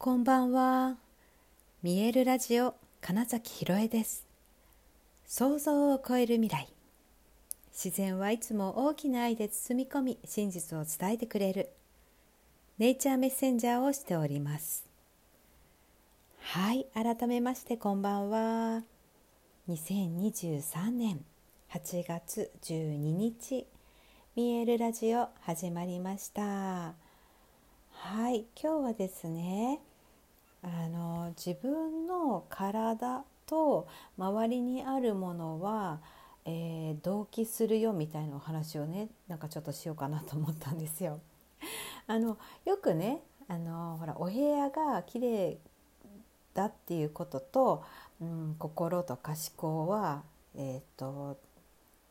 こんばんは。見えるラジオ金崎ひろえです。想像を超える未来。自然はいつも大きな愛で包み込み、真実を伝えてくれる。ネイチャーメッセンジャーをしております。はい、改めましてこんばんは。2023年8月12日、見えるラジオ始まりました。はい、今日はですね。あの自分の体と周りにあるものは、えー、同期するよみたいなお話をねなんかちょっとしようかなと思ったんですよ。あのよくねあのほらお部屋が綺麗だっていうことと、うん、心とか思考は、えーと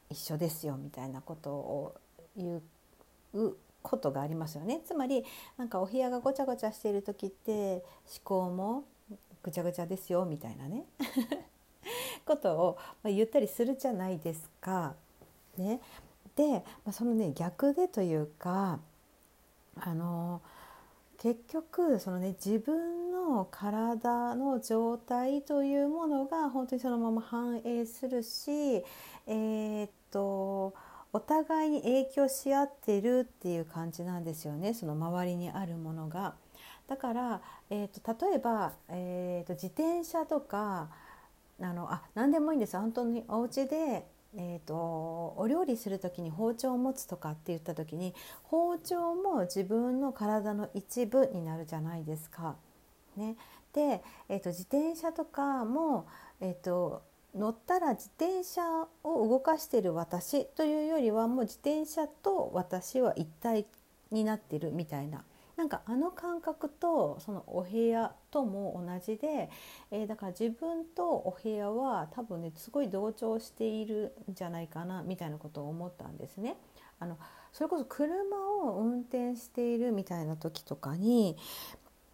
一緒ですよみたいなことを言うことがありますよね。つまりなんかお部屋がごちゃごちゃしている時って思考もぐちゃぐちゃですよみたいなね。ことを言ったりするじゃないですか。ね、でそのね逆でというかあの結局そのね自分の体の状態というものが本当にそのまま反映するしえー、っとお互いに影響し合ってるっていう感じなんですよねその周りにあるものが。だから、えーと、例えば、えーと、自転車とかあのあ何でもいいんです本当にお家でえーと、お料理する時に包丁を持つとかって言った時に包丁も自分の体の一部になるじゃないですか。ね、で、えーと、自転車とかも、えーと乗ったら自転車を動かしてる私というよりはもう自転車と私は一体になってるみたいななんかあの感覚とそのお部屋とも同じで、えー、だから自分とお部屋は多分ねすごい同調しているんじゃないかなみたいなことを思ったんですね。あのそれこそ車を運転しているみたいな時とかに、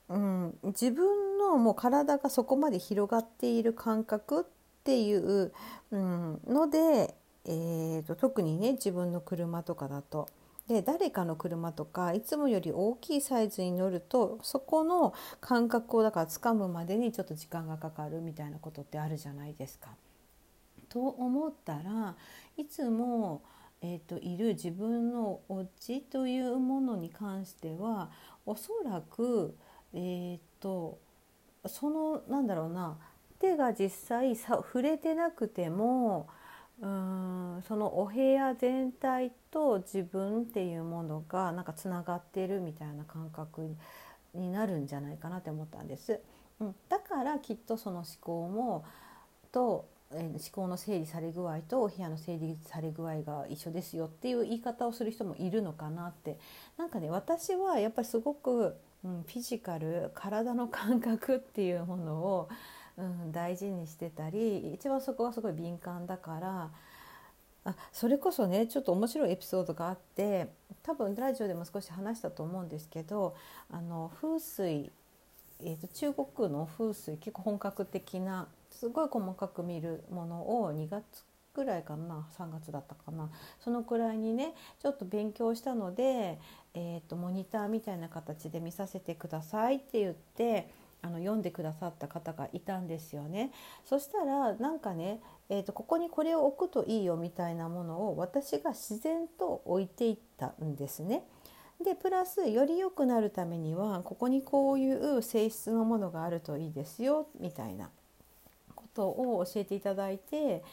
うん、自分のもう体がそこまで広がっている感覚っっていう、ので、えーと、特にね自分の車とかだと。で誰かの車とかいつもより大きいサイズに乗るとそこの感覚をだから掴むまでにちょっと時間がかかるみたいなことってあるじゃないですか。と思ったらいつも、えーと、いる自分のお家というものに関してはおそらく、えーとそのなんだろうな手が実際さ触れてなくてもうーんそのお部屋全体と自分っていうものがなんかつながってるみたいな感覚になるんじゃないかなって思ったんです。うん、だからきっとその思考もと、え、思考の整理され具合とお部屋の整理され具合が一緒ですよっていう言い方をする人もいるのかなってなんかね私はやっぱりすごく、うん、フィジカル体の感覚っていうものをうん、大事にしてたり一番そこはすごい敏感だからあそれこそねちょっと面白いエピソードがあって多分ラジオでも少し話したと思うんですけどあの風水、えーと、中国の風水結構本格的なすごい細かく見るものを2月ぐらいかな3月だったかなそのくらいにねちょっと勉強したので、えーとモニターみたいな形で見させてくださいって言ってあの読んでくださった方がいたんですよね。そしたらなんかね、えーと、ここにこれを置くといいよみたいなものを私が自然と置いていったんですね。でプラスより良くなるためにはここにこういう性質のものがあるといいですよみたいなことを教えていただいて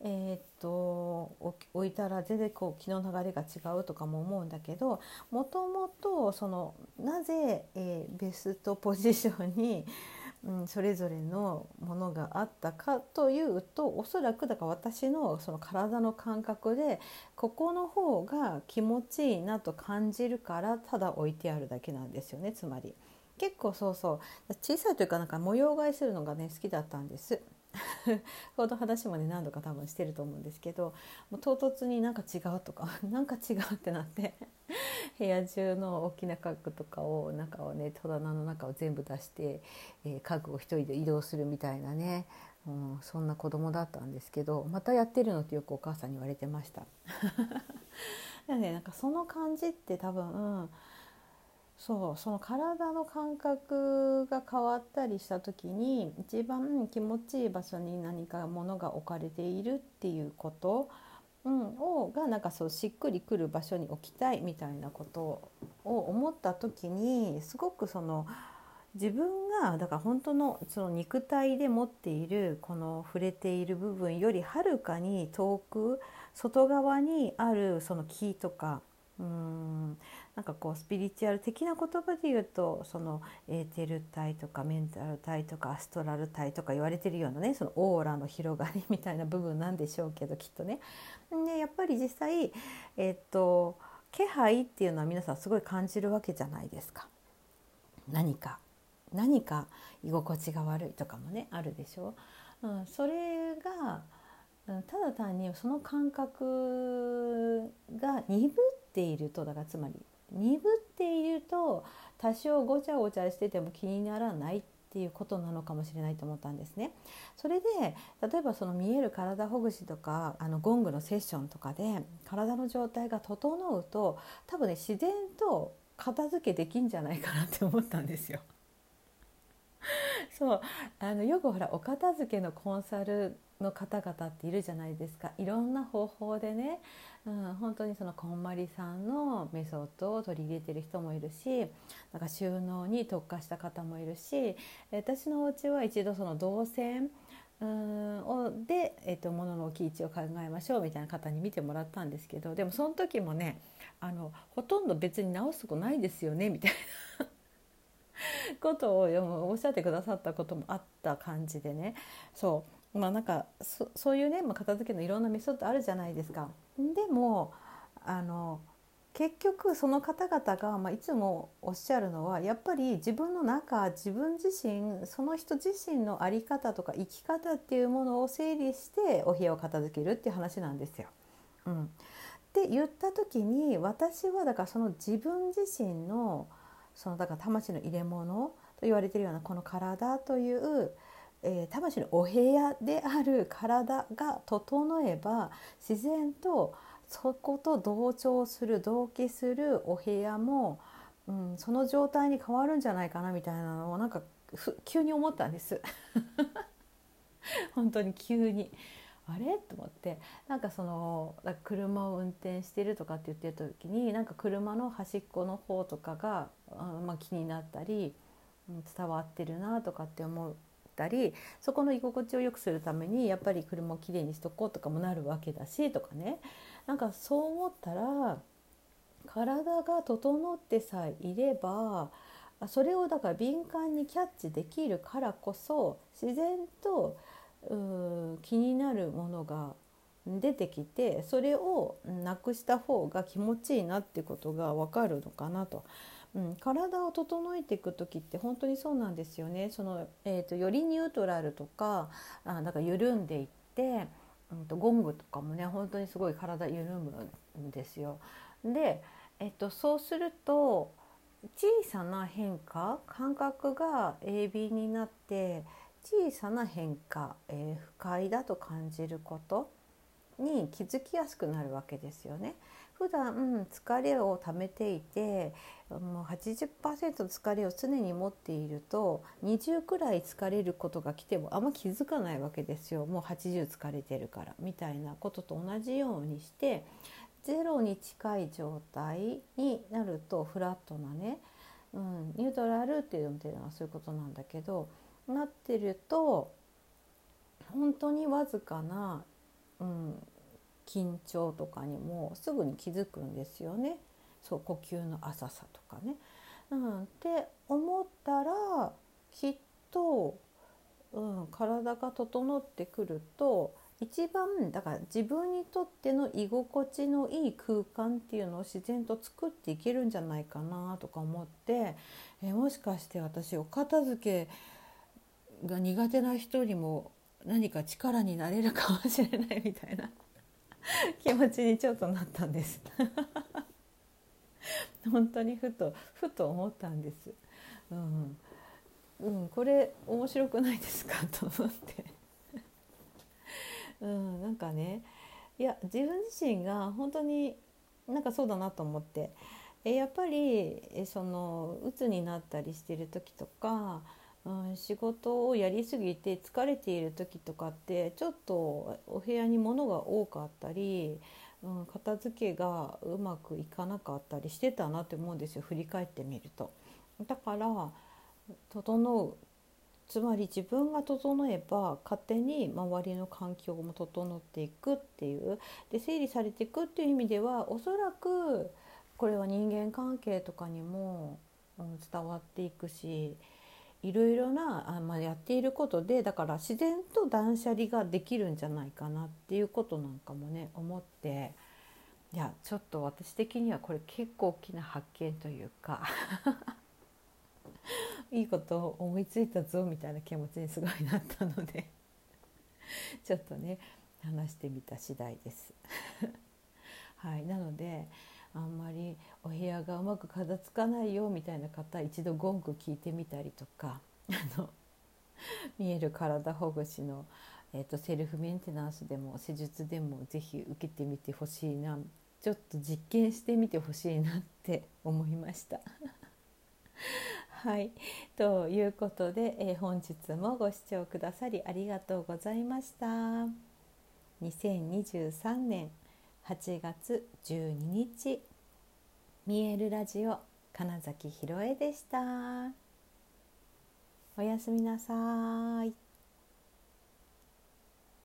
えー、っと置いたら全然こう気の流れが違うとかも思うんだけどもともとそのなぜ、えー、ベストポジションに、うん、それぞれのものがあったかというとおそらくだから私のその体の感覚でここの方が気持ちいいなと感じるからただ置いてあるだけなんですよねつまり。結構そうそう小さいというかなんか模様替えするのがね好きだったんです。この話もね何度か多分してると思うんですけどもう唐突になんか違うとか なんか違うってなって部屋中の大きな家具とかを中をね戸棚の中を全部出して、えー、家具を一人で移動するみたいなね、うん、そんな子供だったんですけどまたやってるのってよくお母さんに言われてました。ねなんかその感じって多分、そうその体の感覚が変わったりした時に一番気持ちいい場所に何か物が置かれているっていうこと、うん、をがなんかそうしっくりくる場所に置きたいみたいなことを思った時にすごくその自分がだから本当のその肉体で持っているこの触れている部分よりはるかに遠く外側にあるその気とかうんなんかこうスピリチュアル的な言葉で言うとそのエーテル体とかメンタル体とかアストラル体とか言われてるようなねそのオーラの広がりみたいな部分なんでしょうけどきっとね。でやっぱり実際、えー、っと気配っていうのは皆さんすごい感じるわけじゃないですか。何か何か居心地が悪いとかもねあるでしょ。うん、それがただ単にその感覚が鈍っているとだからつまり鈍っていると多少ごちゃごちゃしてても気にならないっていうことなのかもしれないと思ったんですね。それで例えばその見える体ほぐしとかあのゴングのセッションとかで体の状態が整うと多分ね自然と片付けできんじゃないかなって思ったんですよ。そうあのよくほらお片付けのコンサルの方々っているじゃないですか。いろんな方法でね、うん、本当にそのこんまりさんのメソッドを取り入れてる人もいるしなんか収納に特化した方もいるし私のお家は一度その動線うんをで、えっと、物の置き位置を考えましょうみたいな方に見てもらったんですけどでもその時もねあのほとんど別に直すとこないですよねみたいな。ことをおっしゃってくださったこともあった感じでね。そう。まあなんかそそういうね、まあ、片付けのいろんなメソッドあるじゃないですか。でもあの結局その方々が、まあ、いつもおっしゃるのはやっぱり自分の中自分自身その人自身の在り方とか生き方っていうものを整理してお部屋を片付けるっていう話なんですよ。うん、って言った時に私はだからその自分自身のそのだから魂の入れ物と言われてるようなこの体というえー、魂のお部屋である体が整えば自然とそこと同調する同期するお部屋も、うん、その状態に変わるんじゃないかなみたいなのをなんか急に思ったんです。本当に急に。あれ？と思って。なんかその車を運転してるとかって言ってる時になんか車の端っこの方とかが、まあ、気になったりうん伝わってるなとかって思う。ったりそこの居心地を良くするためにやっぱり車をきれいにしとこうとかもなるわけだしとかねなんかそう思ったら体が整ってさえいればそれをだから敏感にキャッチできるからこそ自然と気になるものが出てきてそれをなくした方が気持ちいいなってことが分かるのかなと。うん、体を整えていく時って本当にそうなんですよねその、えーと、よりニュートラルとかあだか緩んでいって、うんと、ゴングとかもね本当にすごい体緩むんですよ。で、えーと、そうすると小さな変化感覚が鋭敏になって小さな変化、えー、不快だと感じることに気づきやすくなるわけですよね。普段疲れをためていてもう80%疲れを常に持っていると20くらい疲れることが来てもあんま気づかないわけですよ。もう80疲れてるからみたいなことと同じようにしてゼロに近い状態になるとフラットなね、うん、ニュートラルっていうのはそういうことなんだけどなってると本当にわずかな、うん、緊張とかにもすぐに気づくんですよねそう呼吸の浅さとかね。うん、って思ったらきっと、うん、体が整ってくると一番だから自分にとっての居心地のいい空間っていうのを自然と作っていけるんじゃないかなとか思ってえもしかして私お片付けが苦手な人にも何か力になれるかもしれないみたいな 気持ちにちょっとなったんです。本当にふとふと思ったんです。うん、うん、これ面白くないですか？と思って。うん、なんかねいや自分自身が本当になんかそうだなと思って、えやっぱりえその鬱になったりしてる時とか、うん、仕事をやりすぎて疲れている時とかってちょっとお部屋に物が多かったり、うん、片付けがうまくいかなかったりしてたなって思うんですよ振り返ってみると。だから整うつまり自分が整えば勝手に周りの環境も整っていくっていうで整理されていくっていう意味ではおそらくこれは人間関係とかにも、伝わっていくしいろいろなあ、まあ、やっていることでだから自然と断捨離ができるんじゃないかなっていうことなんかもね思って。いやちょっと私的にはこれ結構大きな発見というか。いいことを思いついたぞみたいな気持ちにすごいなったので。ちょっとね話してみた次第です。はい、なのであんまりお部屋がうまく片付かないよみたいな方一度ゴング聞いてみたりとか あの見える体ほぐしの、えーと、セルフメンテナンスでも施術でも是非受けてみてほしいなちょっと実験してみてほしいなって思いました。はいということで、えー、本日もご視聴くださりありがとうございました。2023年8月12日見えるラジオ金崎ひろえでした。おやすみなさい。